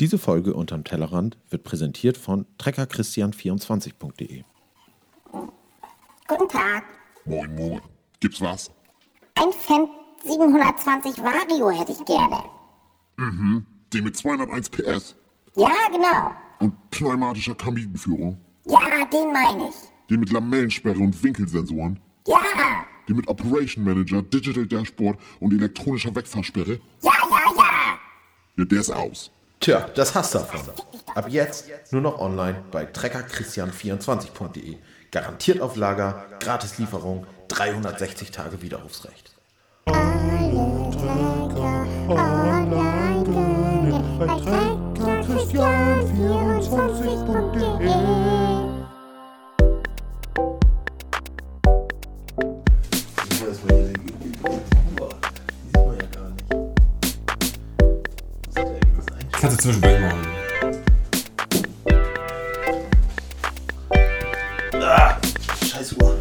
Diese Folge unterm Tellerrand wird präsentiert von treckerchristian24.de. Guten Tag. Moin, moin. Gibt's was? Ein Fendt 720 Vario hätte ich gerne. Den mit 201 PS Ja, genau. und pneumatischer Kabinenführung. Ja, den meine ich. Den mit Lamellensperre und Winkelsensoren. Ja, Den mit Operation Manager, Digital Dashboard und elektronischer Wegfahrsperre. ja, ja, ja. Ja, der ist aus. Tja, das hast du davon. Ab jetzt nur noch online bei treckerchristian24.de. Garantiert auf Lager, Gratislieferung, 360 Tage Widerrufsrecht. Kannst du zwischendurch machen. Scheiß Uhr.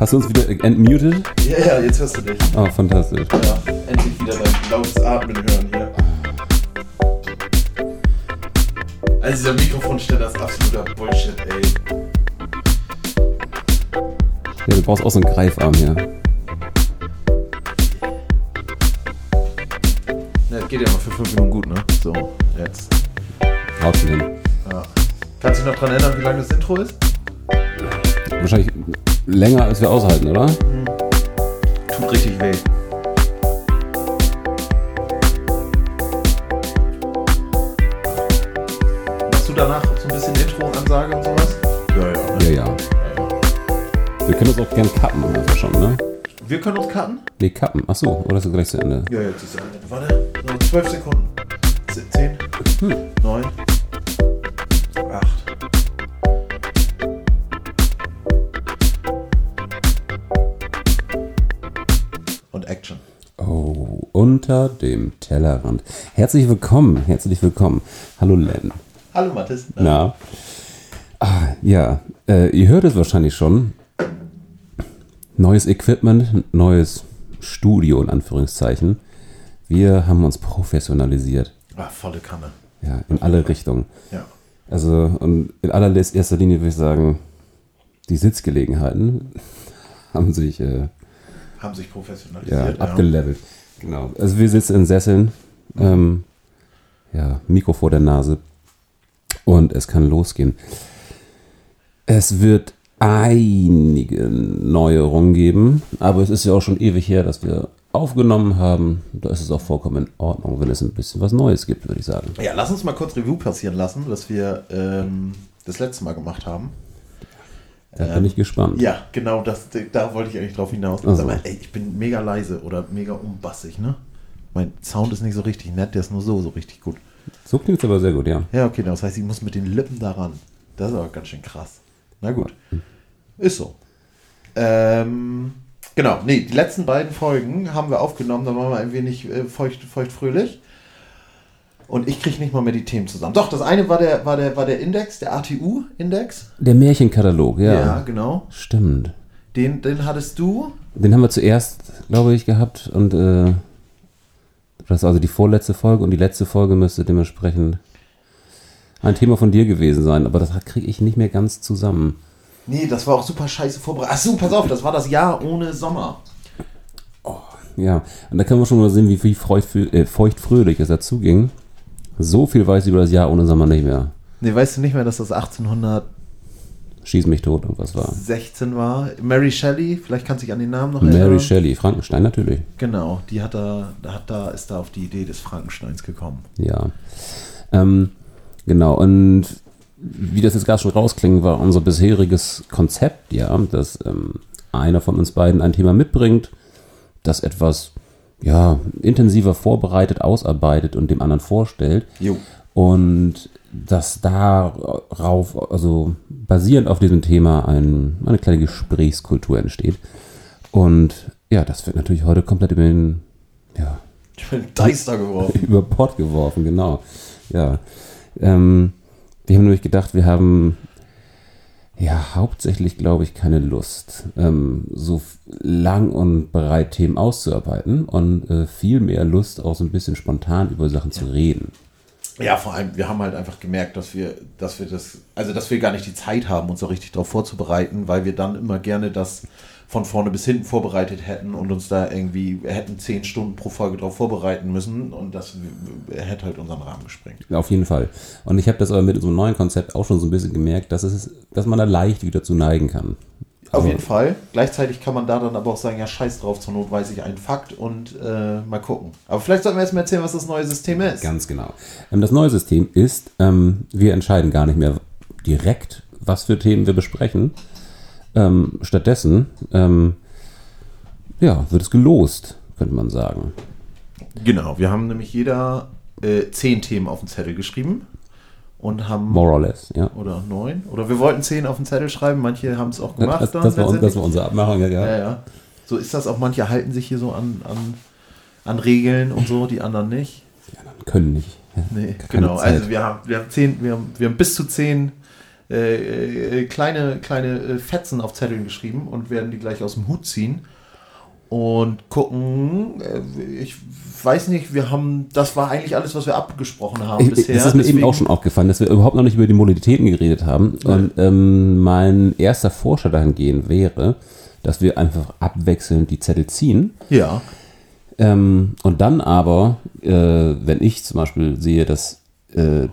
Hast du uns wieder entmutet? Ja, ja, jetzt hörst du dich. Oh, fantastisch. Ja, endlich wieder dein lautes Atmen hören hier. Also dieser Mikrofonständer ist absoluter Bullshit, ey. Ja, du brauchst auch so einen Greifarm hier. Geht ja noch für 5 Minuten gut, ne? So, jetzt. Haut hin. Ja. Kannst du dich noch dran erinnern, wie lang das Intro ist? Wahrscheinlich länger als wir aushalten, oder? Tut richtig weh. Machst du danach so ein bisschen Intro-Ansage und sowas? Ja, ja. Ja, ja. Wir können uns auch gern kappen einfach schon, ne? Wir können uns cutten? Nee, kappen. Achso, oder ist das gleich zu Ende? Ja, jetzt ist es. Warte, noch 12 Sekunden. 10, 9, 8. Und Action. Oh, unter dem Tellerrand. Herzlich willkommen, herzlich willkommen. Hallo Len. Hallo Mathis. Na? Ah, ja, äh, ihr hört es wahrscheinlich schon. Neues Equipment, neues Studio in Anführungszeichen. Wir haben uns professionalisiert. Ah, volle Kanne. Ja, in alle Richtungen. Ja. Also, und in allererster Linie würde ich sagen, die Sitzgelegenheiten haben sich äh, Haben sich ja, professionalisiert. abgelevelt. Genau. Also wir sitzen in Sesseln, ähm, ja, Mikro vor der Nase und es kann losgehen. Es wird einige Neuerungen geben, aber es ist ja auch schon ewig her, dass wir aufgenommen haben. Da ist es auch vollkommen in Ordnung, wenn es ein bisschen was Neues gibt, würde ich sagen. Ja, lass uns mal kurz Review passieren lassen, was wir ähm, das letzte Mal gemacht haben. Da bin ich gespannt. Ja, genau, das, da wollte ich eigentlich drauf hinaus. Ach so. Sag mal, ey, ich bin mega leise oder mega umbassig, ne? Mein Sound ist nicht so richtig nett, der ist nur so, so richtig gut. So klingt es aber sehr gut, ja. Ja, okay, das heißt, ich muss mit den Lippen daran. Das ist aber ganz schön krass. Na gut. Ist so. Ähm, genau, nee, die letzten beiden Folgen haben wir aufgenommen, da waren wir ein wenig äh, feucht, feuchtfröhlich. Und ich kriege nicht mal mehr die Themen zusammen. Doch, das eine war der, war der, war der Index, der ATU-Index. Der Märchenkatalog, ja. Ja, genau. Stimmt. Den, den hattest du. Den haben wir zuerst, glaube ich, gehabt und äh, das ist also die vorletzte Folge und die letzte Folge müsste dementsprechend ein Thema von dir gewesen sein, aber das kriege ich nicht mehr ganz zusammen. Nee, das war auch super scheiße vorbereitet. Achso, pass auf, das war das Jahr ohne Sommer. Ja, und da können wir schon mal sehen, wie feucht, äh, feuchtfröhlich es dazu ging. So viel weiß ich über das Jahr ohne Sommer nicht mehr. Nee, weißt du nicht mehr, dass das 1816 Schieß mich tot und was war. war? Mary Shelley, vielleicht kannst du dich an den Namen noch Mary erinnern. Shelley, Frankenstein natürlich. Genau, die hat da, da, hat da, ist da auf die Idee des Frankensteins gekommen. Ja. Ähm, genau, und wie das jetzt gerade schon rausklingt, war unser bisheriges Konzept, ja, dass ähm, einer von uns beiden ein Thema mitbringt, das etwas ja, intensiver vorbereitet, ausarbeitet und dem anderen vorstellt. Jo. Und dass darauf, also basierend auf diesem Thema, ein, eine kleine Gesprächskultur entsteht. Und ja, das wird natürlich heute komplett über den, ja, Deister geworfen. über Bord geworfen, genau. Ja. Ähm, wir haben nämlich gedacht, wir haben Ja, hauptsächlich glaube ich keine Lust, ähm, so lang und breit Themen auszuarbeiten und äh, viel mehr Lust, auch so ein bisschen spontan über Sachen zu reden. Ja, vor allem, wir haben halt einfach gemerkt, dass wir, dass wir das, also dass wir gar nicht die Zeit haben, uns so richtig darauf vorzubereiten, weil wir dann immer gerne das von vorne bis hinten vorbereitet hätten und uns da irgendwie hätten zehn Stunden pro Folge darauf vorbereiten müssen und das hätte halt unseren Rahmen gesprengt. Auf jeden Fall. Und ich habe das aber mit unserem neuen Konzept auch schon so ein bisschen gemerkt, dass, es, dass man da leicht wieder zu neigen kann. Auf Also- jeden Fall. Gleichzeitig kann man da dann aber auch sagen, ja, scheiß drauf, zur Not weiß ich einen Fakt und äh, mal gucken. Aber vielleicht sollten wir erst mal erzählen, was das neue System ist. Ganz genau. Ähm, das neue System ist, ähm, wir entscheiden gar nicht mehr direkt, was für Themen wir besprechen. Ähm, stattdessen ähm, ja, wird es gelost, könnte man sagen. Genau, wir haben nämlich jeder äh, zehn Themen auf den Zettel geschrieben und haben More or less, ja. oder neun. Oder wir wollten zehn auf den Zettel schreiben, manche haben es auch gemacht. Das, das, war, das war unsere Abmachung, ja. ja, ja. So ist das auch. Manche halten sich hier so an, an, an Regeln und so, die anderen nicht. Die anderen können nicht. Ja. Nee, genau. Zeit. Also wir haben, wir haben zehn, wir haben, wir haben bis zu zehn äh, äh, kleine, kleine äh, Fetzen auf Zetteln geschrieben und werden die gleich aus dem Hut ziehen und gucken. Äh, ich weiß nicht, wir haben, das war eigentlich alles, was wir abgesprochen haben Ich, bisher. es ist mir eben deswegen- auch schon aufgefallen, dass wir überhaupt noch nicht über die Modalitäten geredet haben. Und ähm, mein erster Vorschlag dahingehend wäre, dass wir einfach abwechselnd die Zettel ziehen. Ja. Ähm, und dann aber, äh, wenn ich zum Beispiel sehe, dass äh,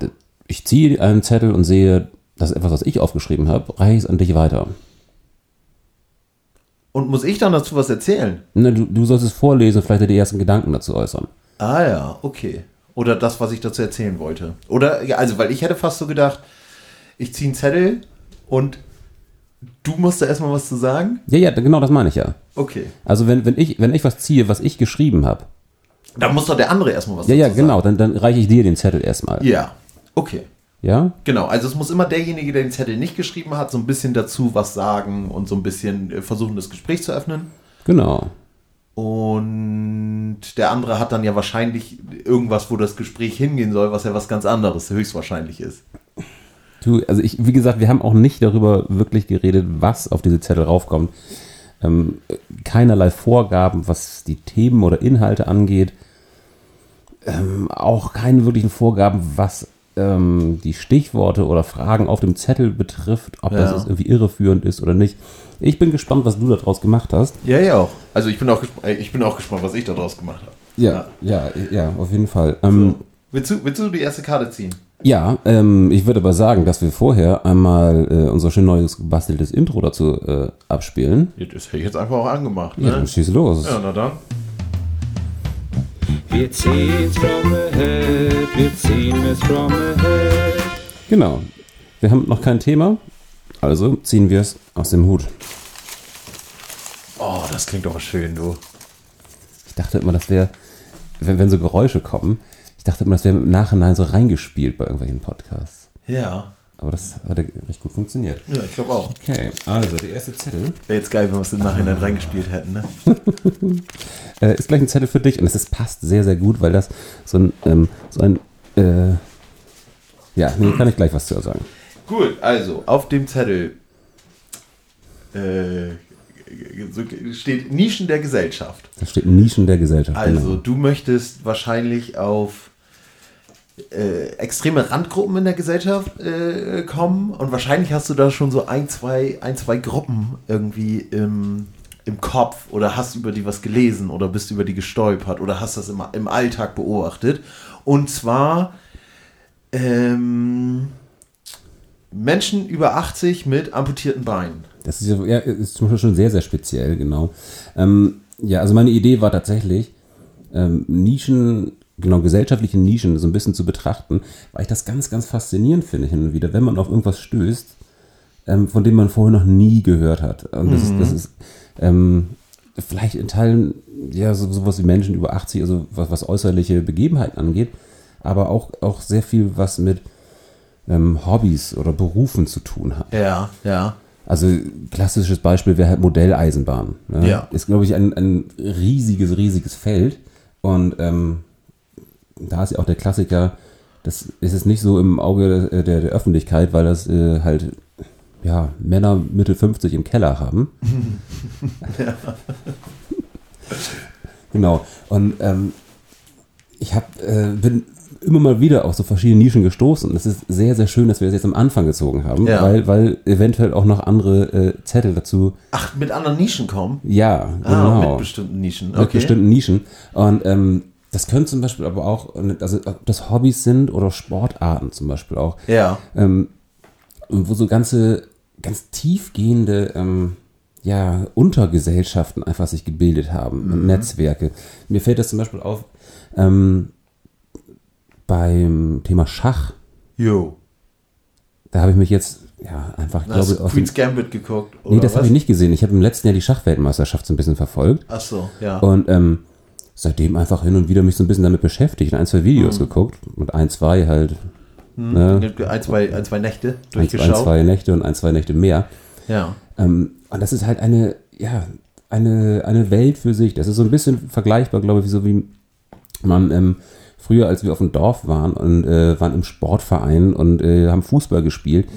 ich ziehe einen Zettel und sehe, das ist etwas, was ich aufgeschrieben habe, reiche ich es an dich weiter. Und muss ich dann dazu was erzählen? Ne, du, du sollst es vorlesen, vielleicht die ersten Gedanken dazu äußern. Ah ja, okay. Oder das, was ich dazu erzählen wollte. Oder, ja, also, weil ich hätte fast so gedacht, ich ziehe einen Zettel und du musst da erstmal was zu sagen. Ja, ja, genau das meine ich ja. Okay. Also wenn, wenn, ich, wenn ich was ziehe, was ich geschrieben habe, Dann muss doch der andere erstmal was ja, ja, dazu genau, dann, dann reiche ich dir den Zettel erstmal. sagen. Ja, okay. Ja? Genau, also es muss immer derjenige, der den Zettel nicht geschrieben hat, so ein bisschen dazu was sagen und so ein bisschen äh, versuchen, das Gespräch zu öffnen. Genau. Und der andere hat dann ja wahrscheinlich irgendwas, wo das Gespräch hingehen soll, was ja was ganz anderes höchstwahrscheinlich ist. Du, also ich, wie gesagt, wir haben auch nicht darüber wirklich geredet, was auf diese Zettel raufkommt. Ähm, keinerlei Vorgaben, was die Themen oder Inhalte angeht. Ähm, auch keine wirklichen Vorgaben, was ähm, die Stichworte oder Fragen auf dem Zettel betrifft, ob das Ja. jetzt irgendwie irreführend ist oder nicht. Ich bin gespannt, was du daraus gemacht hast. Ja, ja auch. Also ich bin auch, äh, ich bin auch gespannt, was ich daraus gemacht habe. Ja, ja, ja, auf jeden Fall. Ähm, Willst, du, willst du die erste Karte ziehen? Ja, ähm, ich würde aber sagen, dass wir vorher einmal äh, unser schön neues gebasteltes Intro dazu äh, abspielen. Ja, Das hätte ich jetzt einfach auch angemacht. Ja, Ne? dann schieß los. Ja, na dann. Wir ziehen's from ahead, wir ziehen es from ahead. Genau. Wir haben noch kein Thema, also ziehen wir es aus dem Hut. Oh, das klingt doch schön, du. Ich dachte immer, das wäre, wenn, wenn so Geräusche kommen, ich dachte immer, das wäre im Nachhinein so reingespielt bei irgendwelchen Podcasts. Ja. Aber das hat ja recht gut funktioniert. Ja, ich glaube auch. Okay, also der erste Zettel Wäre jetzt geil, wenn wir es im Nachhinein reingespielt hätten, ne? äh, ist gleich ein Zettel für dich und es ist, passt sehr, sehr gut, weil das so ein, ähm, so ein, äh, ja, nee, kann ich gleich was zu sagen. Gut, also auf dem Zettel äh, steht Nischen der Gesellschaft. Da steht Nischen der Gesellschaft. Also genau. du möchtest wahrscheinlich auf äh, extreme Randgruppen in der Gesellschaft äh, kommen und wahrscheinlich hast du da schon so ein, zwei, ein, zwei Gruppen irgendwie im, im Kopf oder hast über die was gelesen oder bist über die gestolpert oder hast das im, im Alltag beobachtet. Und zwar ähm, Menschen über 80 mit amputierten Beinen. Das ist, ja, ist zum Beispiel schon sehr, sehr speziell, genau. Ähm, ja, also meine Idee war tatsächlich, ähm, Nischen, genau, gesellschaftliche Nischen so ein bisschen zu betrachten, weil ich das ganz, ganz faszinierend finde hin und wieder, wenn man auf irgendwas stößt, ähm, von dem man vorher noch nie gehört hat. Und das ist, das ist ähm, vielleicht in Teilen ja so, sowas wie Menschen über 80, also was, was äußerliche Begebenheiten angeht, aber auch, auch sehr viel, was mit ähm, Hobbys oder Berufen zu tun hat. Ja, ja. Also klassisches Beispiel wäre halt Modelleisenbahn. Ne? Ja. Ist, glaube ich, ein, ein riesiges, riesiges Feld. Und ähm, da ist ja auch der Klassiker, das ist es nicht so im Auge der, der, der Öffentlichkeit, weil das äh, halt ja, Männer Mitte 50 im Keller haben. genau. Und ähm, ich hab, äh, bin immer mal wieder auf so verschiedene Nischen gestoßen. Und es ist sehr, sehr schön, dass wir das jetzt am Anfang gezogen haben, Ja. weil, weil eventuell auch noch andere äh, Zettel dazu, Ach, mit anderen Nischen kommen? ja, Ah, genau mit bestimmten Nischen. mit Okay. bestimmten Nischen. Und ähm, das können zum Beispiel aber auch, also ob das Hobbys sind oder Sportarten zum Beispiel auch, Ja. ähm, wo so ganze, ganz tiefgehende ähm, ja, Untergesellschaften einfach sich gebildet haben Mhm. und Netzwerke. Mir fällt das zum Beispiel auf ähm, beim Thema Schach. Jo. Da habe ich mich jetzt ja einfach, Hast glaube auf Queen's Gambit geguckt? Nee, das habe ich nicht gesehen. Ich habe im letzten Jahr die Schachweltmeisterschaft so ein bisschen verfolgt. Ach so, ja. Und ähm, seitdem einfach hin und wieder mich so ein bisschen damit beschäftigt und ein, zwei Videos Mhm. geguckt. Und ein, zwei halt, ne, ein, zwei, ein, zwei Nächte durchgeschaut. ein, zwei Nächte und ein, zwei Nächte mehr. Ja. Ähm, und das ist halt eine, ja, eine, eine Welt für sich. Das ist so ein bisschen vergleichbar, glaube ich, so wie man ähm, früher, als wir auf dem Dorf waren und äh, waren im Sportverein und äh, haben Fußball gespielt.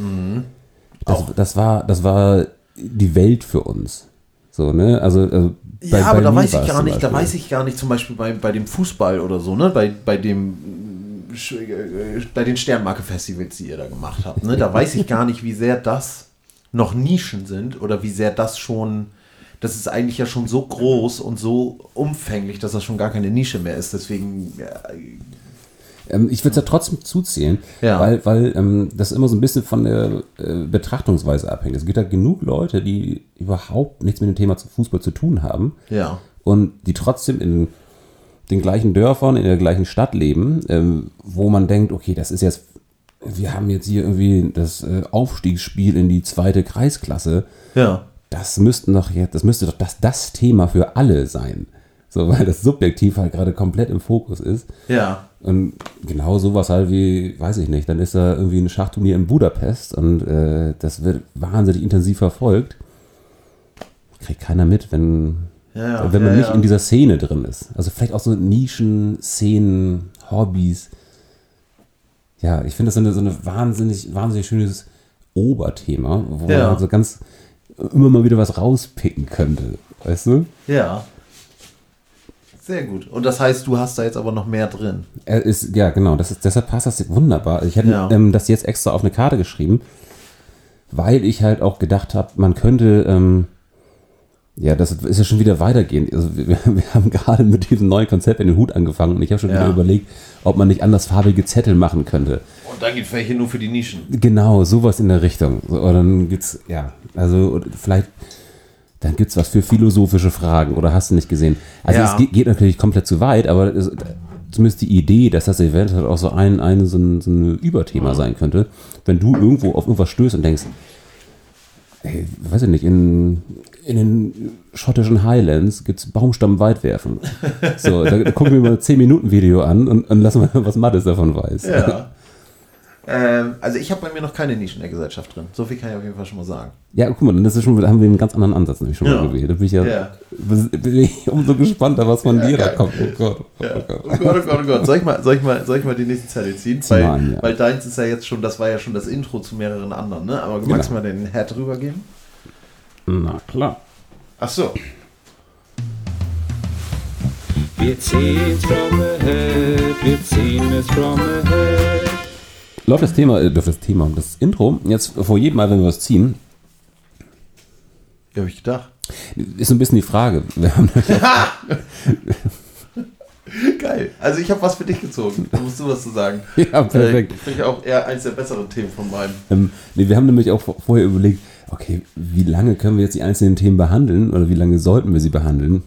Das, Auch. das, war, das war die Welt für uns. So, ne? Also, also bei- ja, aber da weiß ich gar nicht, da weiß ich gar nicht, zum Beispiel bei, bei dem Fußball oder so, ne? Bei, bei dem mm, Sch- äh, bei den Sternmarke-Festivals, die ihr da gemacht habt, ne? Da weiß ich gar nicht, wie sehr das noch Nischen sind oder wie sehr das schon. Das ist eigentlich ja schon so groß und so umfänglich, dass das schon gar keine Nische mehr ist. Deswegen, ja, Ähm, ich würde es ja trotzdem zuzählen, Ja. weil, weil ähm, das immer so ein bisschen von der äh, Betrachtungsweise abhängt. Es gibt ja genug Leute, die überhaupt nichts mit dem Thema Fußball zu tun haben ja. und die trotzdem in den gleichen Dörfern, in der gleichen Stadt leben, ähm, wo man denkt, okay, das ist jetzt, wir haben jetzt hier irgendwie das äh, Aufstiegsspiel in die zweite Kreisklasse. Ja. Das müssten doch jetzt, das müsste doch das, das Thema für alle sein. So, weil das subjektiv halt gerade komplett im Fokus ist. Ja. Und genau sowas halt wie, weiß ich nicht, dann ist da irgendwie ein Schachturnier in Budapest und äh, das wird wahnsinnig intensiv verfolgt. Kriegt keiner mit, wenn, Ja, wenn man ja, nicht ja. in dieser Szene drin ist. Also vielleicht auch so Nischen, Szenen, Hobbys. Ja, ich finde das so eine, so eine wahnsinnig, wahnsinnig schönes Oberthema, wo man halt so ganz immer mal wieder was rauspicken könnte. Weißt du? Ja. Sehr gut. Und das heißt, du hast da jetzt aber noch mehr drin. Er ist, ja, genau, das ist, deshalb passt das wunderbar. Ich hätte Ja. ähm, das jetzt extra auf eine Karte geschrieben, weil ich halt auch gedacht habe, man könnte, ähm, ja, das ist ja schon wieder weitergehend. Also wir, wir haben gerade mit diesem neuen Konzept in den Hut angefangen und ich habe schon Ja. wieder überlegt, ob man nicht andersfarbige Zettel machen könnte. Und dann gibt es welche nur für die Nischen. Genau, sowas in der Richtung. So, oder dann gibt's, ja, also vielleicht, dann gibt's was für philosophische Fragen oder hast du nicht gesehen. Also Ja. es geht, geht natürlich komplett zu weit, aber es, zumindest die Idee, dass das eventuell auch so ein, ein, so ein, so ein Überthema sein könnte, wenn du irgendwo auf irgendwas stößt und denkst, ey, weiß ich nicht, in, in den schottischen Highlands gibt's Baumstamm weit werfen. So, da, da gucken wir mal ein 10-Minuten-Video an und, und lassen mal, was Mattes davon weiß. Ja. Ähm, also ich habe bei mir noch keine Nischen der Gesellschaft drin. So viel kann ich auf jeden Fall schon mal sagen. Ja, guck mal, dann ist es schon, da haben wir einen ganz anderen Ansatz nämlich schon Ja. mal gewählt. Da bin ich ja, Ja. bin ich umso gespannter, was von dir da kommt. Oh Gott. Oh Ja. Gott. Oh Gott, oh Gott, oh Gott. Soll ich mal, soll ich mal, soll ich mal die nächste Zettel ziehen? Zieh Weil, an, ja. weil deins ist ja jetzt schon, das war ja schon das Intro zu mehreren anderen, ne? Aber magst du Genau. mal den Head rübergeben? Na klar. Ach so. Wir ziehen's from ahead, wir ziehen es from ahead. Läuft das Thema, äh, läuft das Thema, das Intro, jetzt vor jedem Mal, wenn wir was ziehen, Wie habe ich gedacht? ist so ein bisschen die Frage. Geil. Also ich habe was für dich gezogen. Da musst du was zu sagen. Ja, perfekt. Äh, Finde ich auch eher eins der besseren Themen von meinem. ähm, nee, wir haben nämlich auch vor- vorher überlegt, okay, wie lange können wir jetzt die einzelnen Themen behandeln oder wie lange sollten wir sie behandeln?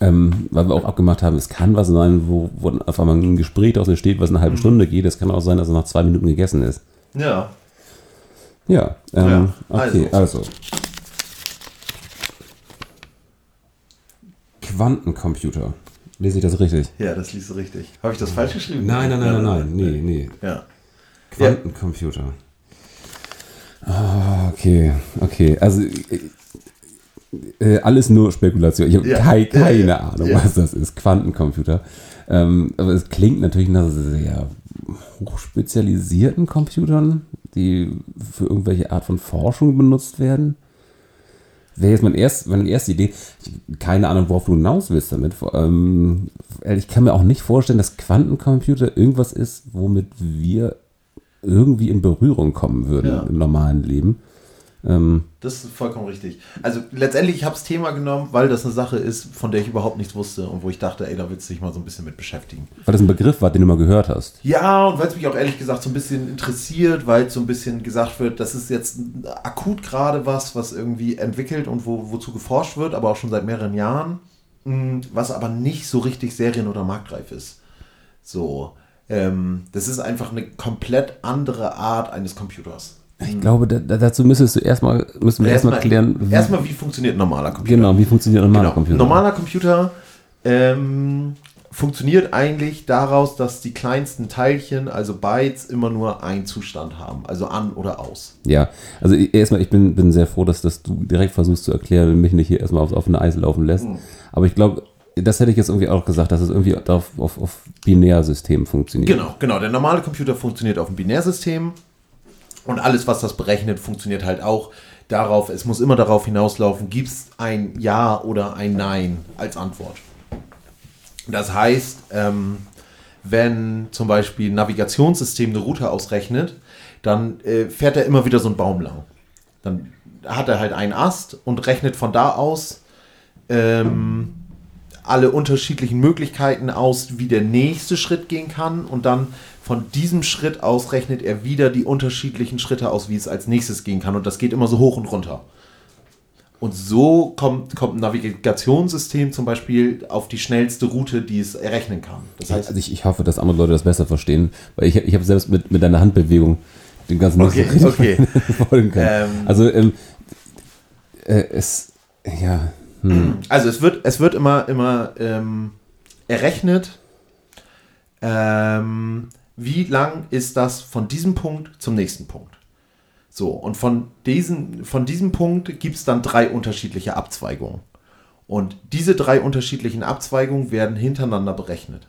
Ähm, weil wir auch abgemacht haben, es kann was sein, wo, wo auf einmal ein Gespräch daraus entsteht, was eine halbe Stunde geht. Es kann auch sein, dass es nach zwei Minuten gegessen ist. Ja. Ja, ähm, Ja, okay, also. Quantencomputer. Lese ich das richtig? Ja, das liest du richtig. Habe ich das falsch geschrieben? Nein, nein, nein, nein, nein. Nee, nee. Ja. Quantencomputer. Ah, okay, okay. Also äh, alles nur Spekulation. Ich habe Ja, kei, keine ja, Ahnung, was das ist. Quantencomputer. Ähm, aber es klingt natürlich nach sehr hochspezialisierten Computern, die für irgendwelche Art von Forschung benutzt werden. Wäre jetzt meine erste, meine erste Idee. Ich, keine Ahnung, worauf du hinaus willst damit. Ähm, ich kann mir auch nicht vorstellen, dass Quantencomputer irgendwas ist, womit wir irgendwie in Berührung kommen würden Ja. im normalen Leben. Ähm, Das ist vollkommen richtig. Also letztendlich, ich habe das Thema genommen, weil das eine Sache ist, von der ich überhaupt nichts wusste und wo ich dachte, ey, da willst du dich mal so ein bisschen mit beschäftigen. weil das ein Begriff war, den du mal gehört hast. Ja, und weil es mich auch ehrlich gesagt so ein bisschen interessiert, weil so ein bisschen gesagt wird, das ist jetzt akut gerade was, was irgendwie entwickelt und wo, wozu geforscht wird, aber auch schon seit mehreren Jahren, mh, was aber nicht so richtig serien- oder marktreif ist. So, ähm, das ist einfach eine komplett andere Art eines Computers. Ich glaube, da, da, dazu müsstest du erstmal, müssen wir erstmal klären, wie, erstmal, wie funktioniert ein normaler Computer? genau, wie funktioniert ein normaler Genau. Computer. Normaler Computer ähm, funktioniert eigentlich daraus, dass die kleinsten Teilchen, also Bytes, immer nur einen Zustand haben, also an oder aus. Ja, also erstmal, ich bin, bin sehr froh, dass, dass du direkt versuchst zu erklären und mich nicht hier erstmal aufs offene Eis laufen lässt. Hm. Aber ich glaube, das hätte ich jetzt irgendwie auch gesagt, dass es irgendwie auf, auf, auf Binärsystemen funktioniert. Genau, genau. Der normale Computer funktioniert auf dem Binärsystem und alles, was das berechnet, funktioniert halt auch darauf. Es muss immer darauf hinauslaufen, gibt es ein Ja oder ein Nein als Antwort. Das heißt, ähm, wenn zum Beispiel ein Navigationssystem eine Route ausrechnet, dann äh, fährt er immer wieder so einen Baum lang. Dann hat er halt einen Ast und rechnet von da aus ähm, alle unterschiedlichen Möglichkeiten aus, wie der nächste Schritt gehen kann und dann von diesem Schritt aus rechnet er wieder die unterschiedlichen Schritte aus, wie es als nächstes gehen kann und das geht immer so hoch und runter. Und so kommt, kommt ein Navigationssystem zum Beispiel auf die schnellste Route, die es errechnen kann. Das heißt, Also ich, ich hoffe, dass andere Leute das besser verstehen, weil ich, ich habe selbst mit, mit deiner Handbewegung den ganzen Okay, so okay. folgen können. Ähm. also ähm, äh, es, ja, hm, Also es wird, es wird immer, immer ähm, errechnet, ähm, wie lang ist das von diesem Punkt zum nächsten Punkt. So, und von, diesen, von diesem Punkt gibt es dann drei unterschiedliche Abzweigungen. Und diese drei unterschiedlichen Abzweigungen werden hintereinander berechnet.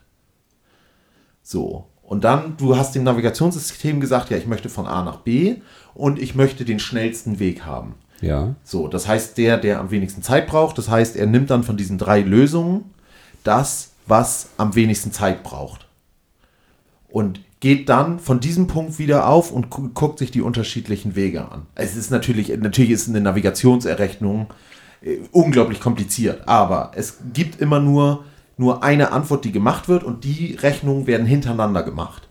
So, und dann, du hast dem Navigationssystem gesagt, ja, ich möchte von A nach B und ich möchte den schnellsten Weg haben. ja, So, das heißt, der, der am wenigsten Zeit braucht, das heißt, er nimmt dann von diesen drei Lösungen das, was am wenigsten Zeit braucht. Und geht dann von diesem Punkt wieder auf und gu guckt sich die unterschiedlichen Wege an. Es ist natürlich, natürlich ist eine Navigationserrechnung äh, unglaublich kompliziert, aber es gibt immer nur, nur eine Antwort, die gemacht wird und die Rechnungen werden hintereinander gemacht.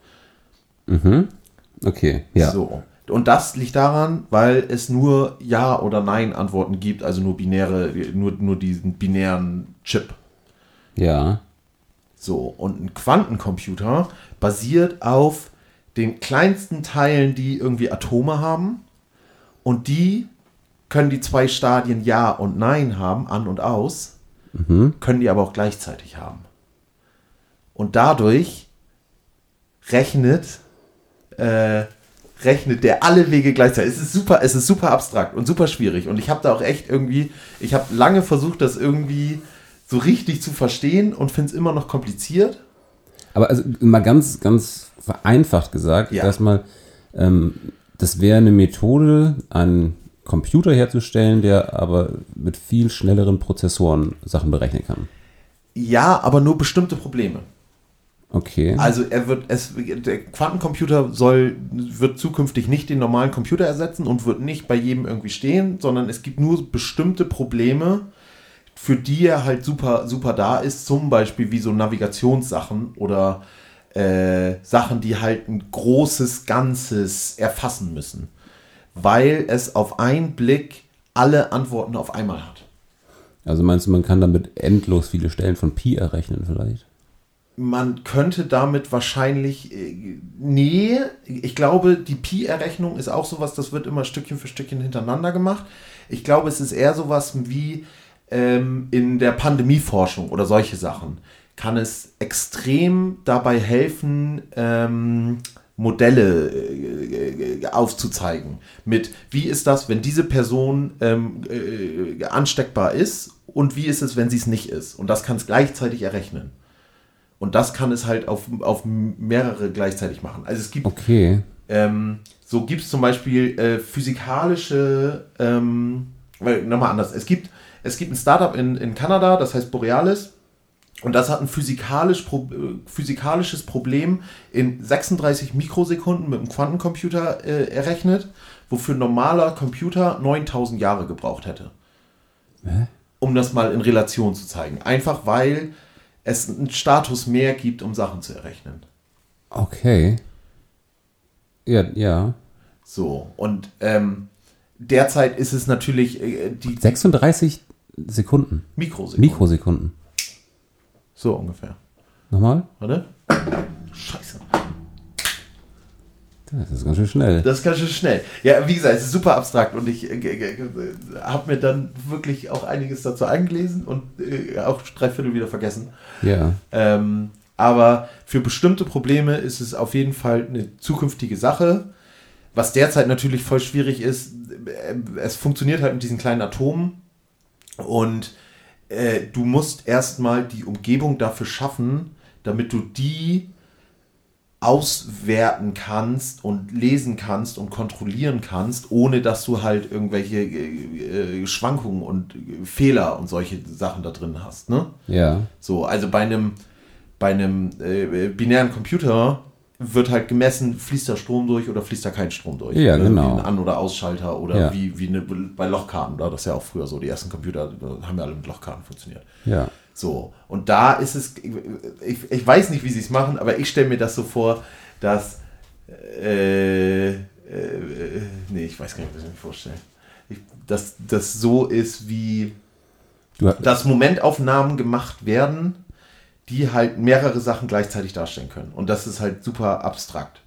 okay, ja. So. Und das liegt daran, weil es nur Ja- oder Nein-Antworten gibt, also nur binäre, nur, nur diesen binären Chip. Ja, So, und ein Quantencomputer basiert auf den kleinsten Teilen, die irgendwie Atome haben. Und die können die zwei Stadien Ja und Nein haben, an und aus, können die aber auch gleichzeitig haben. Und dadurch rechnet, äh, rechnet der alle Wege gleichzeitig. Es ist super, es ist super abstrakt und super schwierig. Und ich habe da auch echt irgendwie, ich habe lange versucht, das irgendwie so richtig zu verstehen und finde es immer noch kompliziert. aber also mal ganz, ganz vereinfacht gesagt, Ja. erstmal, ähm, das wäre eine Methode, einen Computer herzustellen, der aber mit viel schnelleren Prozessoren Sachen berechnen kann. Ja, aber nur bestimmte Probleme. Okay. Also er wird, es, der Quantencomputer soll, wird zukünftig nicht den normalen Computer ersetzen und wird nicht bei jedem irgendwie stehen, sondern es gibt nur bestimmte Probleme, für die er halt super, super da ist, zum Beispiel wie so Navigationssachen oder äh, Sachen, die halt ein großes Ganzes erfassen müssen, weil es auf einen Blick alle Antworten auf einmal hat. Also meinst du, man kann damit endlos viele Stellen von Pi errechnen vielleicht? Man könnte damit wahrscheinlich, äh, nee, ich glaube, die Pi-Errechnung ist auch sowas, das wird immer Stückchen für Stückchen hintereinander gemacht. Ich glaube, es ist eher sowas wie ähm, in der Pandemieforschung oder solche Sachen. Kann es extrem dabei helfen, ähm, Modelle äh, aufzuzeigen. Mit wie ist das, wenn diese Person ähm, äh, ansteckbar ist und wie ist es, wenn sie es nicht ist. Und das kann es gleichzeitig errechnen. Und das kann es halt auf, auf mehrere gleichzeitig machen. Also es gibt Okay. ähm, so gibt es zum Beispiel äh, physikalische, ähm, nochmal anders, es gibt, es gibt ein Startup in, in Kanada, das heißt Borealis, und das hat ein physikalisch, äh, physikalisches Problem in 36 Mikrosekunden mit einem Quantencomputer äh, errechnet, wofür ein normaler Computer 9000 Jahre gebraucht hätte. Um das mal in Relation zu zeigen. Einfach weil es einen Status mehr gibt, um Sachen zu errechnen. Okay. Ja, ja. So, und ähm, derzeit ist es natürlich äh, die 36 Sekunden. Mikrosekunden. Mikrosekunden. So ungefähr. Nochmal? Warte. Scheiße. Das ist ganz schön schnell. Das ist ganz schön schnell. Ja, wie gesagt, es ist super abstrakt und ich äh, habe mir dann wirklich auch einiges dazu eingelesen und äh, auch drei Viertel wieder vergessen. Ja. Ähm, aber für bestimmte Probleme ist es auf jeden Fall eine zukünftige Sache. Was derzeit natürlich voll schwierig ist, äh, es funktioniert halt mit diesen kleinen Atomen und äh, du musst erstmal die Umgebung dafür schaffen, damit du die auswerten kannst und lesen kannst und kontrollieren kannst, ohne dass du halt irgendwelche äh, äh, Schwankungen und äh, Fehler und solche Sachen da drin hast. Ne? Ja. So, also bei einem, bei einem äh, binären Computer wird halt gemessen, fließt da Strom durch oder fließt da kein Strom durch. Ja, Ne? genau. Wie ein An- oder Ausschalter oder Ja. wie, wie eine, bei Lochkarten. Da das ist ja auch früher so. Die ersten Computer haben ja alle mit Lochkarten funktioniert. Ja. So, und da ist es, ich, ich weiß nicht, wie sie es machen, aber ich stelle mir das so vor, dass, äh, äh, nee, ich weiß gar nicht, was ich mir vorstelle. Ich, dass das so ist, wie dass Momentaufnahmen gemacht werden, die halt mehrere Sachen gleichzeitig darstellen können. Und das ist halt super abstrakt.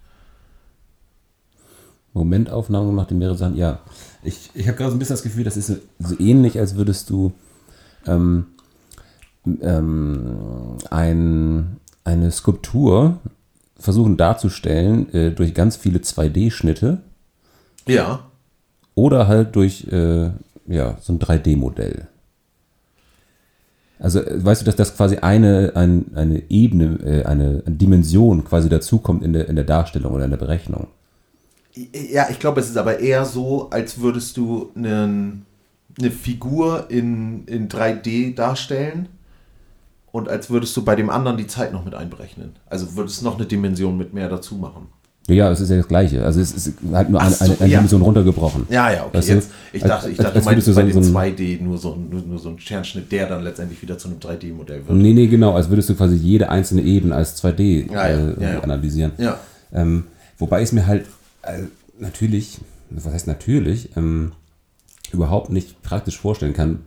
Momentaufnahmen gemacht in mehrere Sachen. Ja, ich, ich habe gerade so ein bisschen das Gefühl, das ist so, so ähnlich, als würdest du ähm, ähm, ein, eine Skulptur versuchen darzustellen äh, durch ganz viele 2D-Schnitte Ja. oder halt durch äh, ja, so ein 3D-Modell. Also äh, weißt du, dass das quasi eine, ein, eine Ebene, äh, eine Dimension quasi dazukommt in der, in der Darstellung oder in der Berechnung. Ja, ich glaube, es ist aber eher so, als würdest du einen, eine Figur in, in 3D darstellen und als würdest du bei dem anderen die Zeit noch mit einberechnen. Also würdest du noch eine Dimension mit mehr dazu machen. Ja, es ist ja das Gleiche. Also es ist halt nur so, eine, eine ja. Dimension runtergebrochen. Ja, ja, okay. Weißt Jetzt, ich als- dachte, ich als- dachte, als du meinst würdest du bei so- so ein- 2D nur so, ein- nur, nur so ein Sternschnitt, der dann letztendlich wieder zu einem 3D-Modell wird. Nee, nee, genau, als würdest du quasi jede einzelne Ebene als 2D Ja, ja, äh, ja, ja. analysieren. Ja. Ähm, wobei es mir halt äh, natürlich, was heißt natürlich, ähm, überhaupt nicht praktisch vorstellen kann,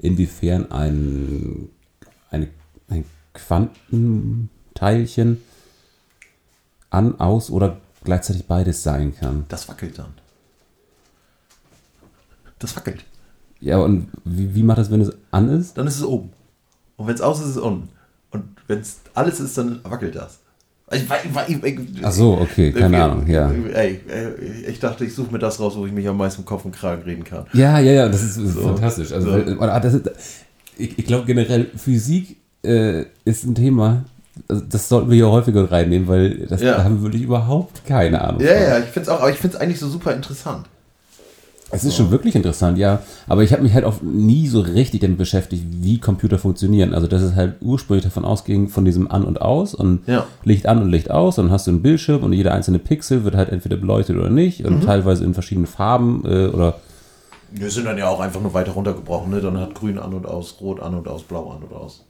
inwiefern ein, eine, ein Quantenteilchen an, aus oder gleichzeitig beides sein kann. Das wackelt dann. Das wackelt. Ja, und wie, wie macht das, wenn es an ist? Dann ist es oben. Und wenn es aus ist, ist es unten. Und wenn es alles ist, dann wackelt das. Ich, ich, ich, Ach so, okay, keine Ahnung, ja. Ey, ich dachte, ich suche mir das raus, wo ich mich am meisten Kopf und Kragen reden kann. Ja, ja, ja, das ist, ist fantastisch. Also, So. oder das ist, ich, ich glaube generell, Physik äh, ist ein Thema, also das sollten wir hier häufiger reinnehmen, weil das, Ja. da haben wir wirklich überhaupt keine Ahnung. Ja, von. ja, ich finde es auch, aber ich finde es eigentlich so super interessant. Es ist schon wirklich interessant, ja. Aber ich habe mich halt auch nie so richtig damit beschäftigt, wie Computer funktionieren. Also, dass es halt ursprünglich davon ausging, von diesem An und Aus und Ja. Licht an und Licht aus. Und dann hast du einen Bildschirm und jeder einzelne Pixel wird halt entweder beleuchtet oder nicht Mhm. und teilweise in verschiedenen Farben äh, oder Wir sind dann ja auch einfach nur weiter runtergebrochen, ne? Dann hat grün an und aus, rot an und aus, blau an und aus.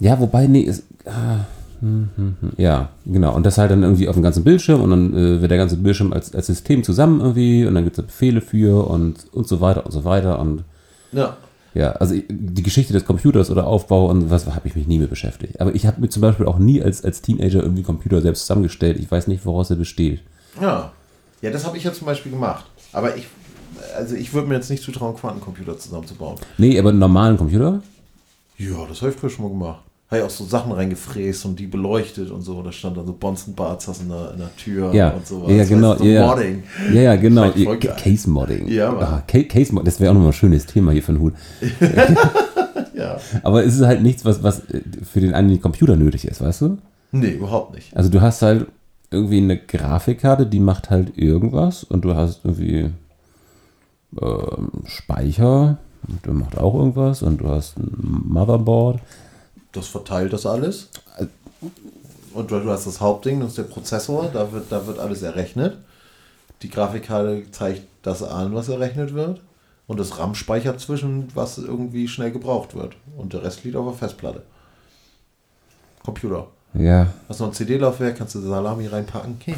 Ja, wobei, nee, es, ah, hm, hm, hm, ja, genau. Und das halt dann irgendwie auf dem ganzen Bildschirm und dann äh, wird der ganze Bildschirm als, als System zusammen irgendwie und dann gibt es Befehle für und, und so weiter und so weiter. Und Ja. ja, also die Geschichte des Computers oder Aufbau und was habe ich mich nie mit beschäftigt. Aber ich habe mir zum Beispiel auch nie als, als Teenager irgendwie Computer selbst zusammengestellt. Ich weiß nicht, woraus er besteht. Ja. Ja, das habe ich ja zum Beispiel gemacht. Aber ich, also ich würde mir jetzt nicht zutrauen, Quantencomputer zusammenzubauen. Nee, aber einen normalen Computer? Ja, das habe ich früher schon mal gemacht. Habe ich auch so Sachen reingefräst und die beleuchtet und so. Da stand dann so Bonzen Barzas in der, in der Tür Ja, und sowas. ja, Weißt genau. du, So ja, Modding. ja, ja, genau. Case Modding. Ja, ah, Ca- Case Modding, das wäre auch nochmal ein schönes Thema hier für den Hut. Ja. Aber es ist halt nichts, was, was äh, für den eigentlichen Computer nötig ist, weißt du? Nee, überhaupt nicht. Also du hast halt irgendwie eine Grafikkarte, die macht halt irgendwas und du hast irgendwie ähm, Speicher, und der macht auch irgendwas und du hast ein Motherboard. Das verteilt das alles. Und du du hast das Hauptding, das ist der Prozessor, da wird, da wird alles errechnet. Die Grafikkarte zeigt das an, was errechnet wird. Und das RAM speichert zwischen, was irgendwie schnell gebraucht wird. Und der Rest liegt auf der Festplatte. Computer. Ja, Hast noch ein CD-Laufwerk, kannst du Salami reinpacken.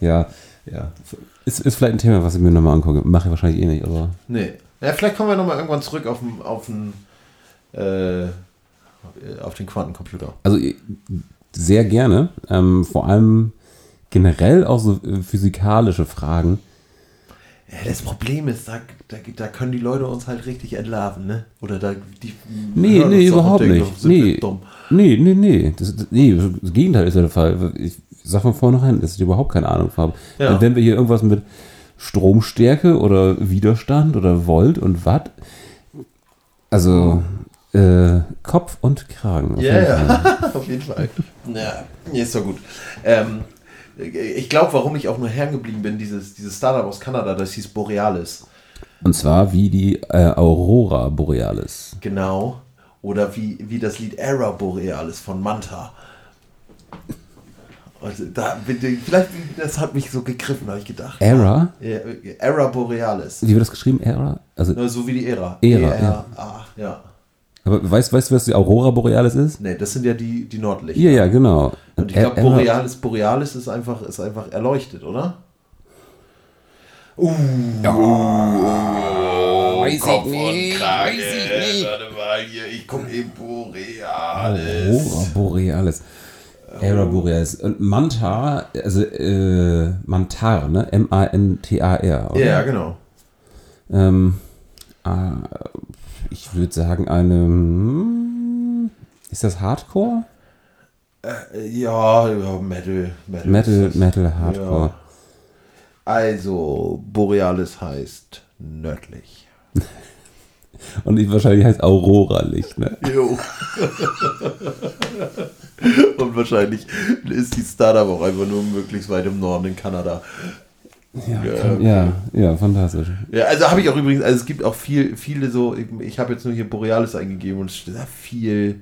ja, ja. Ist, ist vielleicht ein Thema, was ich mir nochmal angucke. Mache ich wahrscheinlich eh nicht, aber Nee. Ja, vielleicht kommen wir nochmal irgendwann zurück auf den, auf den, äh, auf den Quantencomputer. also eh, sehr gerne. Ähm, vor allem generell auch so äh, physikalische Fragen. Ja, das Problem ist, da, da, da können die Leute uns halt richtig entlarven, ne? Oder da die Nee, nee, überhaupt denken, nicht. Nee, nee, nee, nee. Das, das, nee. Das Gegenteil ist ja der Fall. Ich sag von vornherein, dass ich überhaupt keine Ahnung habe. Ja. Wenn wir hier irgendwas mit Stromstärke oder Widerstand oder Volt und Watt, also äh, Kopf und Kragen. auf Ja, Fall. ja, auf jeden Fall. Ja, ist doch gut. Ähm, ich glaube, warum ich auch nur hängen geblieben bin, dieses, dieses Startup aus Kanada, das hieß Borealis. Und zwar wie die äh, Aurora Borealis. Genau. Oder wie, wie das Lied Era Borealis von Manta. Also da, vielleicht, das hat mich so gegriffen, habe ich gedacht. Era? Ja, Era Borealis. Wie wird das geschrieben? Era? Also, So wie die Ära. Ära, ja. Ah, ja. Aber weißt, weißt du, was die Aurora Borealis ist? Nee, das sind ja die, die Nordlichter. Ja, ja, genau. Und ich glaube, Borealis, Borealis ist einfach, ist einfach erleuchtet, oder? Uh. weiß Kopf ich nicht, weiß ich nicht. Warte mal hier, ich gucke eben Borealis. Aurora Borealis. Aurora Borealis. Und Manta, also äh, Mantar, ne? M-A-N-T-A-R. Ja, genau. Ähm, äh, ich würde sagen, eine. hm, Ist das Hardcore? Äh, Ja, ja, Metal. Metal, Metal. Metal, Hardcore. Ja. Also, Borealis heißt nördlich. Und ich, wahrscheinlich heißt Aurora-Licht, ne? Jo. Und wahrscheinlich ist die Startup auch einfach nur möglichst weit im Norden in Kanada. Ja, Ja, ja, ja, fantastisch. Ja, also habe ich auch übrigens, also es gibt auch viel, viele so, ich, ich habe jetzt nur hier Borealis eingegeben und es steht da viel,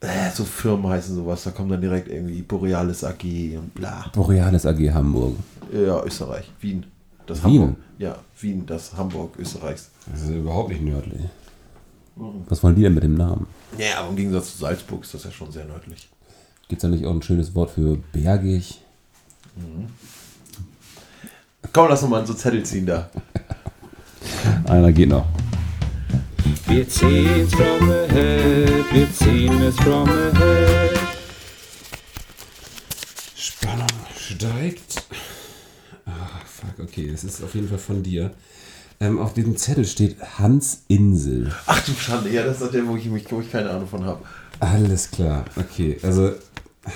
äh, so Firmen heißen sowas, da kommt dann direkt irgendwie Borealis AG und bla. Borealis AG Hamburg. Ja, Österreich, Wien. Das Wien? Hamburg. Ja, Wien, das Hamburg Österreichs. Das ist überhaupt nicht nördlich. Was wollen die denn mit dem Namen? Ja, aber im Gegensatz zu Salzburg ist das ja schon sehr nördlich. Gibt es da nicht auch ein schönes Wort für bergig? Komm, lass uns mal so Zettel ziehen da. Einer geht noch. Wir ziehen's from ahead, wir ziehen es from ahead. Spannung steigt. Ah, fuck, okay, es ist auf jeden Fall von dir. Ähm, auf diesem Zettel steht Hans Insel. Ach du Schande, ja, das ist der, wo ich, mich, wo ich keine Ahnung von habe. Alles klar, okay. Also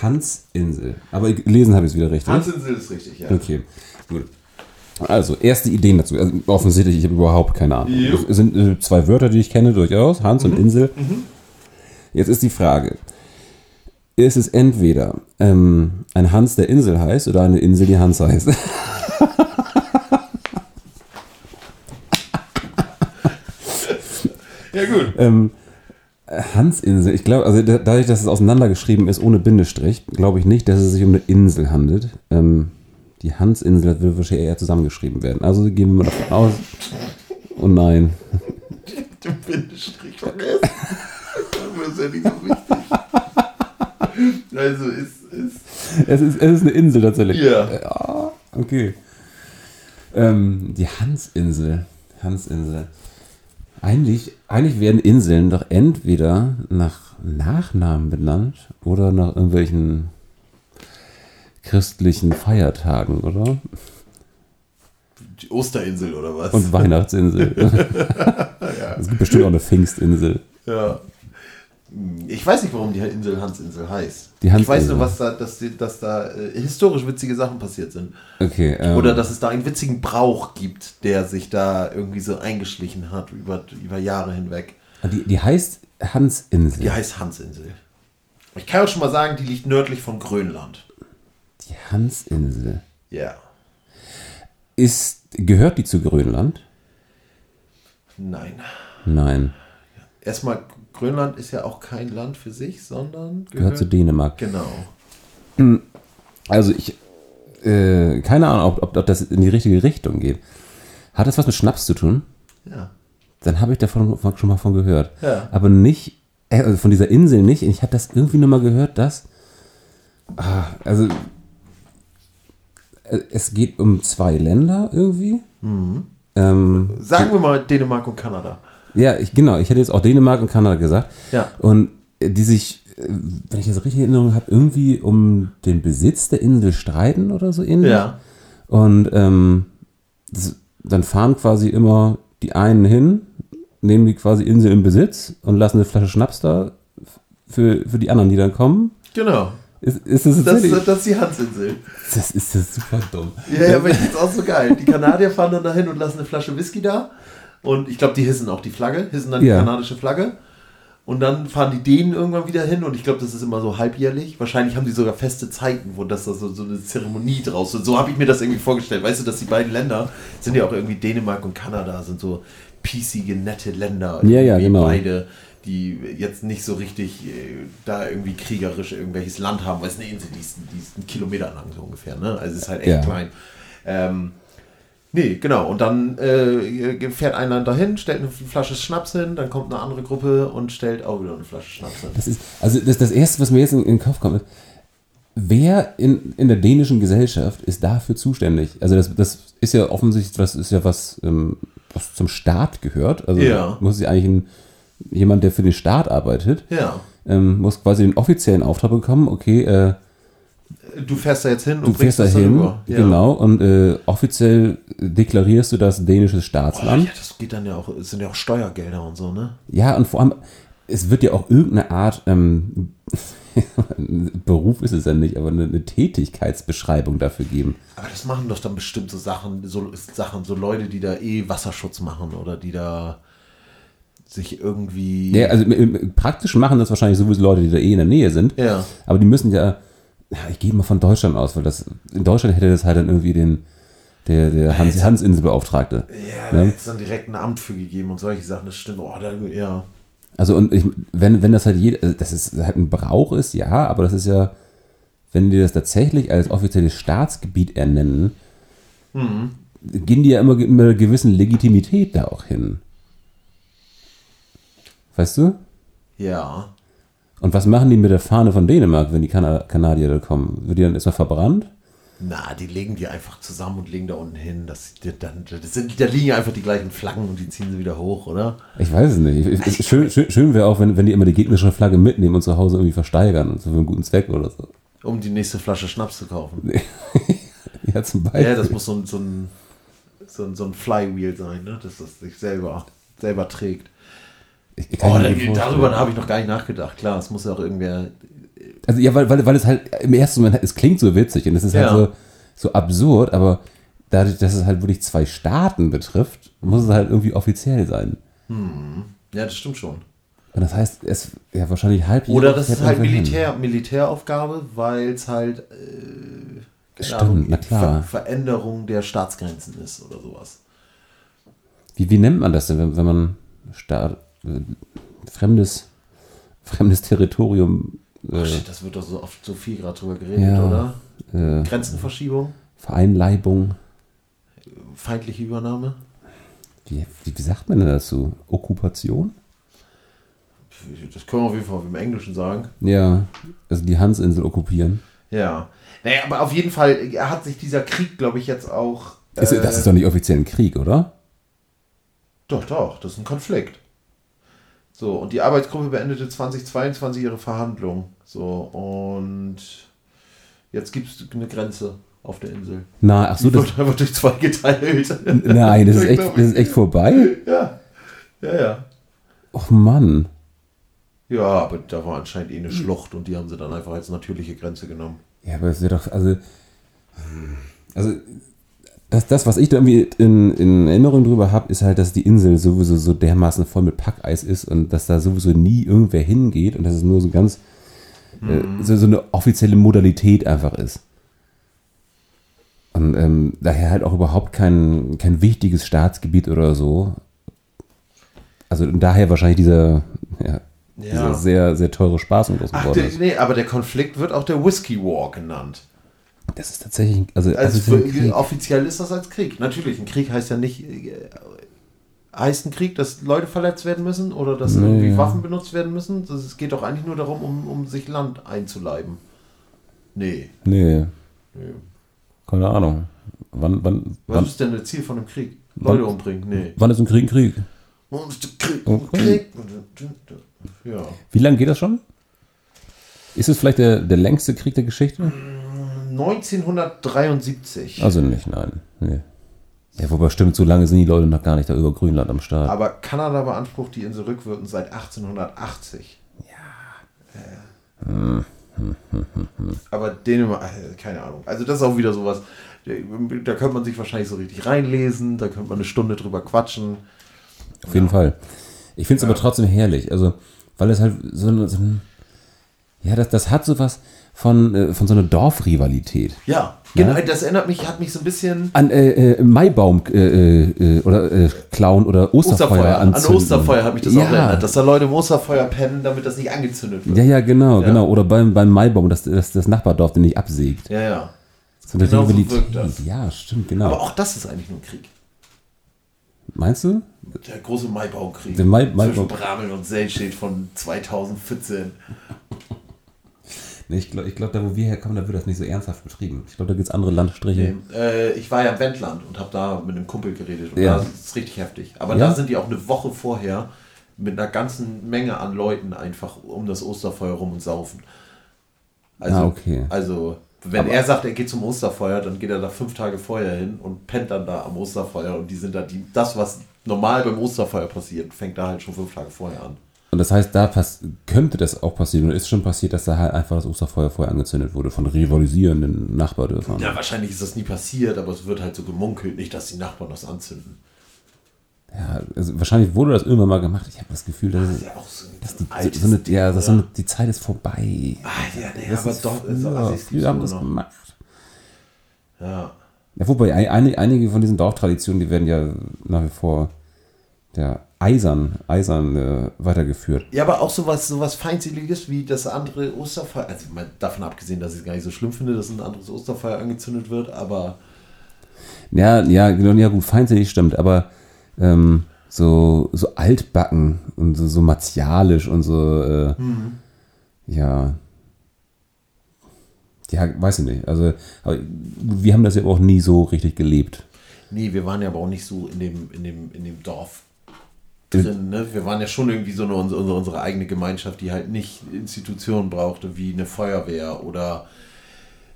Hans Insel. Aber gelesen habe ich es wieder richtig. Hansinsel ist richtig, ja. Okay, gut. Also, erste Ideen dazu. Also, offensichtlich, ich habe überhaupt keine Ahnung. Jo. Es sind äh, zwei Wörter, die ich kenne durchaus, Hans und Insel. Jetzt ist die Frage, ist es entweder ähm, ein Hans, der Insel heißt, oder eine Insel, die Hans heißt? Ja, gut. ähm, Hansinsel, ich glaube, also da- dadurch, dass es auseinandergeschrieben ist ohne Bindestrich, glaube ich nicht, dass es sich um eine Insel handelt. Ähm, die Hansinsel wird wahrscheinlich eher zusammengeschrieben werden. Also gehen wir mal davon aus. Oh nein. Den Bindestrich vergessen. Das ist ja nicht so wichtig. Also ist, ist. Es ist, es ist eine Insel tatsächlich. Ja. Ja, okay. Ähm, die Hansinsel. Hansinsel. Eigentlich, eigentlich werden Inseln doch entweder nach Nachnamen benannt oder nach irgendwelchen christlichen Feiertagen, oder? Die Osterinsel oder was? Und Weihnachtsinsel. Es gibt bestimmt auch eine Pfingstinsel. ja. Ich weiß nicht, warum die Insel Hansinsel heißt. Die ich weiß nur, was da, dass, die, dass da äh, historisch witzige Sachen passiert sind. Okay. Ähm, Oder dass es da einen witzigen Brauch gibt, der sich da irgendwie so eingeschlichen hat über, über Jahre hinweg. die, die heißt Hansinsel. Die heißt Hansinsel. Ich kann auch schon mal sagen, die liegt nördlich von Grönland. Die Hansinsel. Ja. Ist, gehört die zu Grönland? Nein. Nein. Erstmal, Grönland ist ja auch kein Land für sich, sondern Gehört zu Dänemark. Genau. Also ich, äh, keine Ahnung, ob, ob, ob das in die richtige Richtung geht. Hat das was mit Schnaps zu tun? Ja. Dann habe ich davon schon mal von gehört. Ja. Aber nicht, äh, also von dieser Insel nicht. Ich habe das irgendwie nur mal gehört, dass, ah, also es geht um zwei Länder irgendwie. Mhm. Ähm, Sagen wir mal Dänemark und Kanada. ja, ich, genau. Ich hätte jetzt auch Dänemark und Kanada gesagt. Ja. Und äh, die sich, äh, wenn ich das richtig in Erinnerung habe, irgendwie um den Besitz der Insel streiten oder so ähnlich. Ja. Und ähm, das, dann fahren quasi immer die einen hin, nehmen die quasi Insel in Besitz und lassen eine Flasche Schnaps da für, für die anderen, die dann kommen. Genau. Ist, ist das, Das, das ist die Hansinsel. das ist das super dumm. Ja, ja, aber ich find's auch so geil. Die Kanadier fahren dann dahin und lassen eine Flasche Whisky da. Und ich glaube, die hissen auch die Flagge, hissen dann Ja. die kanadische Flagge. Und dann fahren die Dänen irgendwann wieder hin und ich glaube, das ist immer so halbjährlich. Wahrscheinlich haben die sogar feste Zeiten, wo das da so, so eine Zeremonie draus ist. So habe ich mir das irgendwie vorgestellt. Weißt du, dass die beiden Länder sind ja auch irgendwie Dänemark und Kanada sind so piecige, nette Länder. Ja, ja, genau. Beide, die jetzt nicht so richtig äh, da irgendwie kriegerisch irgendwelches Land haben, weil es eine Insel, die ist, die ist einen Kilometer lang so ungefähr. Ne? Also es ist halt echt Ja. klein. Ähm, nee, genau. Und dann äh, fährt einer dahin, stellt eine Flasche Schnaps hin, dann kommt eine andere Gruppe und stellt auch wieder eine Flasche Schnaps hin. Das ist, also das, das Erste, was mir jetzt in, in den Kopf kommt, ist, wer in, in der dänischen Gesellschaft ist dafür zuständig? Also das, das ist ja offensichtlich, das ist ja was, ähm, was zum Staat gehört. Also Ja. muss ja eigentlich ein, jemand, der für den Staat arbeitet, Ja. ähm, muss quasi den offiziellen Auftrag bekommen, okay, äh, Du fährst da jetzt hin und du fährst da das hin. Ja. genau, und äh, offiziell deklarierst du das dänisches Oh, Staatsland. ja, das geht dann ja auch, sind ja auch Steuergelder und so, ne? Ja, und vor allem, es wird ja auch irgendeine Art, ähm, Beruf ist es ja nicht, aber eine, eine Tätigkeitsbeschreibung dafür geben. Aber das machen doch dann bestimmt so Sachen, so Sachen, so Leute, die da eh Wasserschutz machen oder die da sich irgendwie. Ja, also praktisch machen das wahrscheinlich sowieso Leute, die da eh in der Nähe sind. Ja. Aber die müssen ja, ja, ich gehe mal von Deutschland aus, weil das, in Deutschland hätte das halt dann irgendwie den, der, der Hans, Hans-Inselbeauftragte. Ja, da Ne? hätte es dann direkt ein Amt für gegeben und solche Sachen, das stimmt. Oh, da, ja. Also und ich, wenn, wenn das halt jeder, also das ist halt ein Brauch ist, ja, aber das ist ja, wenn die das tatsächlich als offizielles Staatsgebiet ernennen, gehen die ja immer mit einer gewissen Legitimität da auch hin. Weißt du? Ja. Und was machen die mit der Fahne von Dänemark, wenn die Kana Kanadier da kommen? Wird die dann erstmal verbrannt? Na, die legen die einfach zusammen und legen da unten hin. Das, dann, das sind, da liegen einfach die gleichen Flaggen und die ziehen sie wieder hoch, oder? Ich weiß es nicht. Ich- ich- Schön, schön, schön wäre auch, wenn, wenn die immer die gegnerische Flagge mitnehmen und zu Hause irgendwie versteigern und so für einen guten Zweck oder so. Um die nächste Flasche Schnaps zu kaufen. Ja, zum Beispiel. Ja, das muss so ein, so ein, so ein, so ein Flywheel sein, ne? dass das sich selber, selber trägt. Ich- ich Oh, darüber habe ich noch gar nicht nachgedacht. Klar, es muss ja auch irgendwer. Also ja, weil, weil, weil es halt im ersten Moment, es klingt so witzig und es ist Ja. halt so, so absurd, aber dadurch, dass es halt wirklich zwei Staaten betrifft, muss es halt irgendwie offiziell sein. Ja, das stimmt schon. Und das heißt, es ja wahrscheinlich halb Oder das ist halt Militär. Militär, Militäraufgabe, weil es halt äh, Stimmt, Ahnung, na klar. Ver Veränderung der Staatsgrenzen ist oder sowas. Wie, wie nennt man das denn, wenn, wenn man Staat, äh, fremdes, fremdes Territorium, Oh, äh, shit, das wird doch so oft so viel gerade drüber geredet, Ja. oder? äh, Grenzenverschiebung, Vereinleibung, feindliche Übernahme. wie, wie, wie sagt man denn dazu? Okkupation? Das können wir auf jeden Fall im Englischen sagen. Ja, also die Hansinsel okkupieren. Ja. Naja, aber auf jeden Fall er hat sich dieser Krieg, glaube ich, jetzt auch. Äh, das ist doch nicht offiziell ein Krieg, oder? Doch, doch, das ist ein Konflikt. So, und die Arbeitsgruppe beendete 2022 ihre Verhandlungen. So, und jetzt gibt es eine Grenze auf der Insel. Na, ach so, Die das, wird einfach durch zwei geteilt. nein, das ist echt, das ist echt vorbei? Ja, ja, ja. Och Mann. Ja, aber da war anscheinend eh eine Schlucht und die haben sie dann einfach als natürliche Grenze genommen. Ja, aber es wird doch, also, also das, das, was ich da irgendwie in, in Erinnerung drüber habe, ist halt, dass die Insel sowieso so dermaßen voll mit Packeis ist und dass da sowieso nie irgendwer hingeht und dass es nur so ganz, äh, so, so eine offizielle Modalität einfach ist. Und ähm, daher halt auch überhaupt kein, kein wichtiges Staatsgebiet oder so. Also daher wahrscheinlich dieser, ja, dieser sehr, sehr teure Spaß und groß Ach, der, nee, aber der Konflikt wird auch der Whiskey War genannt. Das ist tatsächlich, also, Also also offiziell ist das als Krieg. Natürlich, ein Krieg heißt ja nicht, äh, heißt ein Krieg, dass Leute verletzt werden müssen oder dass Nee, irgendwie ja. Waffen benutzt werden müssen. Das, es geht doch eigentlich nur darum, um, um sich Land einzuleiben. Nee. Nee, nee. keine Ahnung. Wann, wann, Was wann, ist denn das Ziel von einem Krieg? Wann- Leute umbringen? Nee. wann ist ein Krieg ein Krieg? Und ist der Krieg, Okay. Krieg. Ja. Wie lange geht das schon? Ist es vielleicht der, der längste Krieg der Geschichte? 1973. Also nicht, nein. Nee. Ja, wobei stimmt, so lange sind die Leute noch gar nicht da über Grönland am Start. Aber Kanada beansprucht die Insel rückwirkend seit 1880. Ja. Aber Dänemark, äh, keine Ahnung. Also das ist auch wieder sowas, da könnte man sich wahrscheinlich so richtig reinlesen, da könnte man eine Stunde drüber quatschen. Auf jeden Fall. Ich finde es aber trotzdem herrlich. Also, weil es halt so, ein- so ein. Ja, das, das hat sowas von, äh, von so einer Dorfrivalität. Ja, genau, das erinnert mich, hat mich so ein bisschen An äh, äh, Maibaum äh, äh, oder äh, klauen oder Osterfeuer, Osterfeuer, an anzünden. Osterfeuer hat mich das auch ja. erinnert, dass da Leute im Osterfeuer pennen, damit das nicht angezündet wird. Ja, ja, genau, Ja. genau. Oder beim, beim Maibaum, dass, dass das Nachbardorf den nicht absägt. Ja, ja. So eine Genau so Rivalität. wirkt das. Ja, stimmt, genau. Aber auch das ist eigentlich nur ein Krieg. Meinst du? Der große Maibaumkrieg. Der Mai- zwischen Maibaum- Bramel und Selstedt von 2014. Nee, ich glaube, ich glaub, da wo wir herkommen, da wird das nicht so ernsthaft betrieben. Ich glaube, da gibt es andere Landstriche. Äh, ich war ja im Wendland und habe da mit einem Kumpel geredet. Und Ja. da ist es richtig heftig. Aber Ja? da sind die auch eine Woche vorher mit einer ganzen Menge an Leuten einfach um das Osterfeuer rum und saufen. Also, Ah, okay. also wenn Aber- er sagt, er geht zum Osterfeuer, dann geht er da fünf Tage vorher hin und pennt dann da am Osterfeuer. Und die sind da, die, das, was normal beim Osterfeuer passiert, fängt da halt schon fünf Tage vorher an. Und das heißt, da könnte das auch passieren. Und ist schon passiert, dass da halt einfach das Osterfeuer vorher angezündet wurde von rivalisierenden Nachbardörfern. Ja, wahrscheinlich ist das nie passiert, aber es wird halt so gemunkelt, nicht, dass die Nachbarn das anzünden. Ja, also wahrscheinlich wurde das irgendwann mal gemacht. Ich habe das Gefühl, dass, Das ist ja auch so dass die, so eine, Ding, ja, das so oder? eine, die Zeit ist vorbei. Ah, ja, nee, Das aber ist doch, früher, Assis früher haben das noch. gemacht. Ja. Ja, wobei ein, einige von diesen Dorftraditionen, die werden ja nach wie vor ja, eisern, eisern äh, weitergeführt. ja, aber auch sowas, sowas Feindseliges wie das andere Osterfeuer. Also mal davon abgesehen, dass ich es gar nicht so schlimm finde, dass ein anderes Osterfeuer angezündet wird, aber Ja, ja, genau, ja gut, feindsinnig stimmt, aber ähm, so, so altbacken und so, so martialisch und so, äh, ja. Ja, weiß ich nicht. Also, wir haben das ja auch nie so richtig gelebt. nee, wir waren ja aber auch nicht so in dem, in dem, in dem Dorf drin. Ne? Wir waren ja schon irgendwie so eine, unsere, unsere eigene Gemeinschaft, die halt nicht Institutionen brauchte, wie eine Feuerwehr oder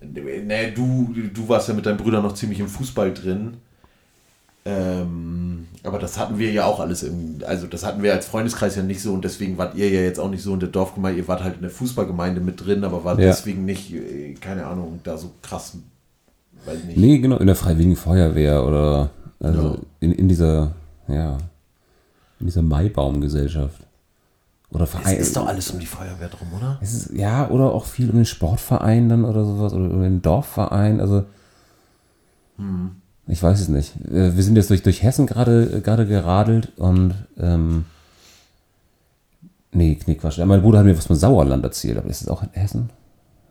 ne, du, du warst ja mit deinen Brüdern noch ziemlich im Fußball drin. Ähm, aber das hatten wir ja auch alles im, also das hatten wir als Freundeskreis ja nicht so und deswegen wart ihr ja jetzt auch nicht so in der Dorfgemeinde, ihr wart halt in der Fußballgemeinde mit drin, aber wart Ja. deswegen nicht, äh, keine Ahnung, da so krass, weiß nicht. Nee, genau, in der Freiwilligen Feuerwehr oder also Ja. in, in dieser, ja, in dieser Maibaumgesellschaft. Oder Es Verein. ist doch alles um die Feuerwehr drum, oder? Es ist, ja, oder auch viel um den Sportverein dann oder sowas, oder um den Dorfverein, also. Ich weiß es nicht. Äh, Wir sind jetzt durch, durch Hessen gerade äh, gerade geradelt und ähm, nee, Quatsch. Mein Bruder hat mir was von Sauerland erzählt, aber ist es auch in Hessen?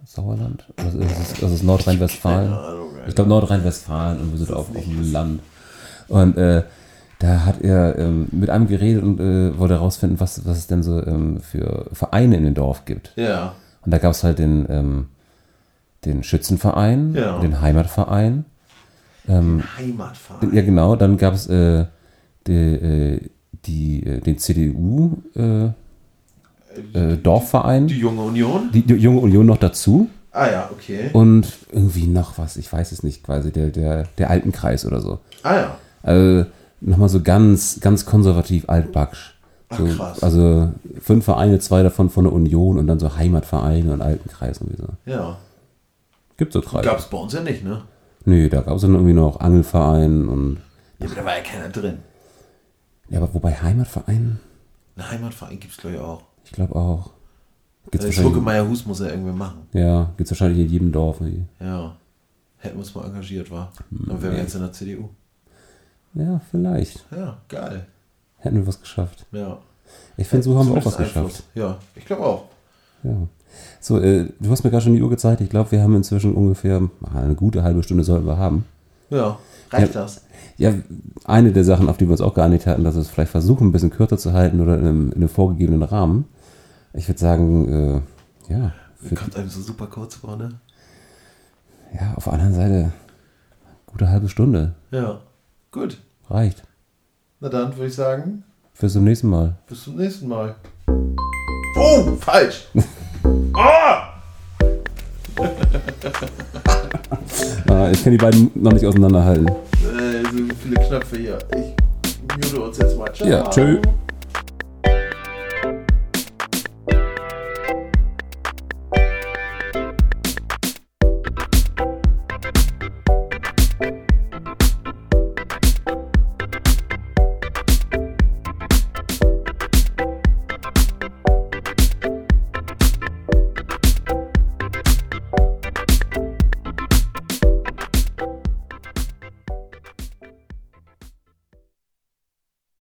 Sauerland? Oder ist es, ist es Nordrhein-Westfalen? Ich glaube Nordrhein-Westfalen und wir sind auf, auf dem Land. Und äh, da hat er ähm, mit einem geredet und äh, wollte herausfinden, was, was es denn so ähm, für Vereine in dem Dorf gibt. Ja. Und da gab es halt den, ähm, den Schützenverein, Ja. den Heimatverein. Heimatverein. Ja, genau. Dann gab es äh, die, äh, die, äh, den CDU äh, äh, Dorfverein, Die Junge Union? die, die Junge Union noch dazu. Ah ja, okay. Und irgendwie noch was, ich weiß es nicht, quasi der, der, der Altenkreis oder so. Ah ja. Also nochmal so ganz, ganz konservativ altbacksch. Ach, So, krass. Also fünf Vereine, zwei davon von der Union und dann so Heimatvereine und Altenkreis und so. Ja. Gibt so Kreise. Gab es bei uns ja nicht, ne? Nee, da gab es dann irgendwie noch Angelverein und. Ja, aber da war ja keiner drin. Ja, aber wobei Heimatverein, Ein Heimatverein gibt es, glaube ich, auch. ich glaube auch. Gibt's wahrscheinlich, Schmucke Hus muss er irgendwie machen. ja, gibt's wahrscheinlich in jedem Dorf. irgendwie. Ja. Hätten wir uns mal engagiert, war. Hm, Dann wären wir jetzt in der CDU. Ja, vielleicht. Ja, geil. Hätten wir was geschafft. Ja. Ich finde, so haben wir auch was Zumindest geschafft. Einfluss. Ja, ich glaube auch. Ja. So, äh, du hast mir gerade schon die Uhr gezeigt. Ich glaube, wir haben inzwischen ungefähr eine gute halbe Stunde sollten wir haben. Ja. Reicht Ja. das? Ja, eine der Sachen, auf die wir uns auch geeinigt hatten, dass wir es vielleicht versuchen, ein bisschen kürzer zu halten oder in einem, in einem vorgegebenen Rahmen. Ich würde sagen, äh, ja, Kommt einem so super kurz vor, ne? ja, auf der anderen Seite, gute halbe Stunde. Ja. Gut. Reicht. Na dann würde ich sagen, Bis zum nächsten Mal. bis zum nächsten Mal. Oh, falsch. Ah! Ah, ich kann die beiden noch nicht auseinanderhalten. Äh, so viele Knöpfe hier. Ich mute uns jetzt mal. Ciao. Ja, tschö.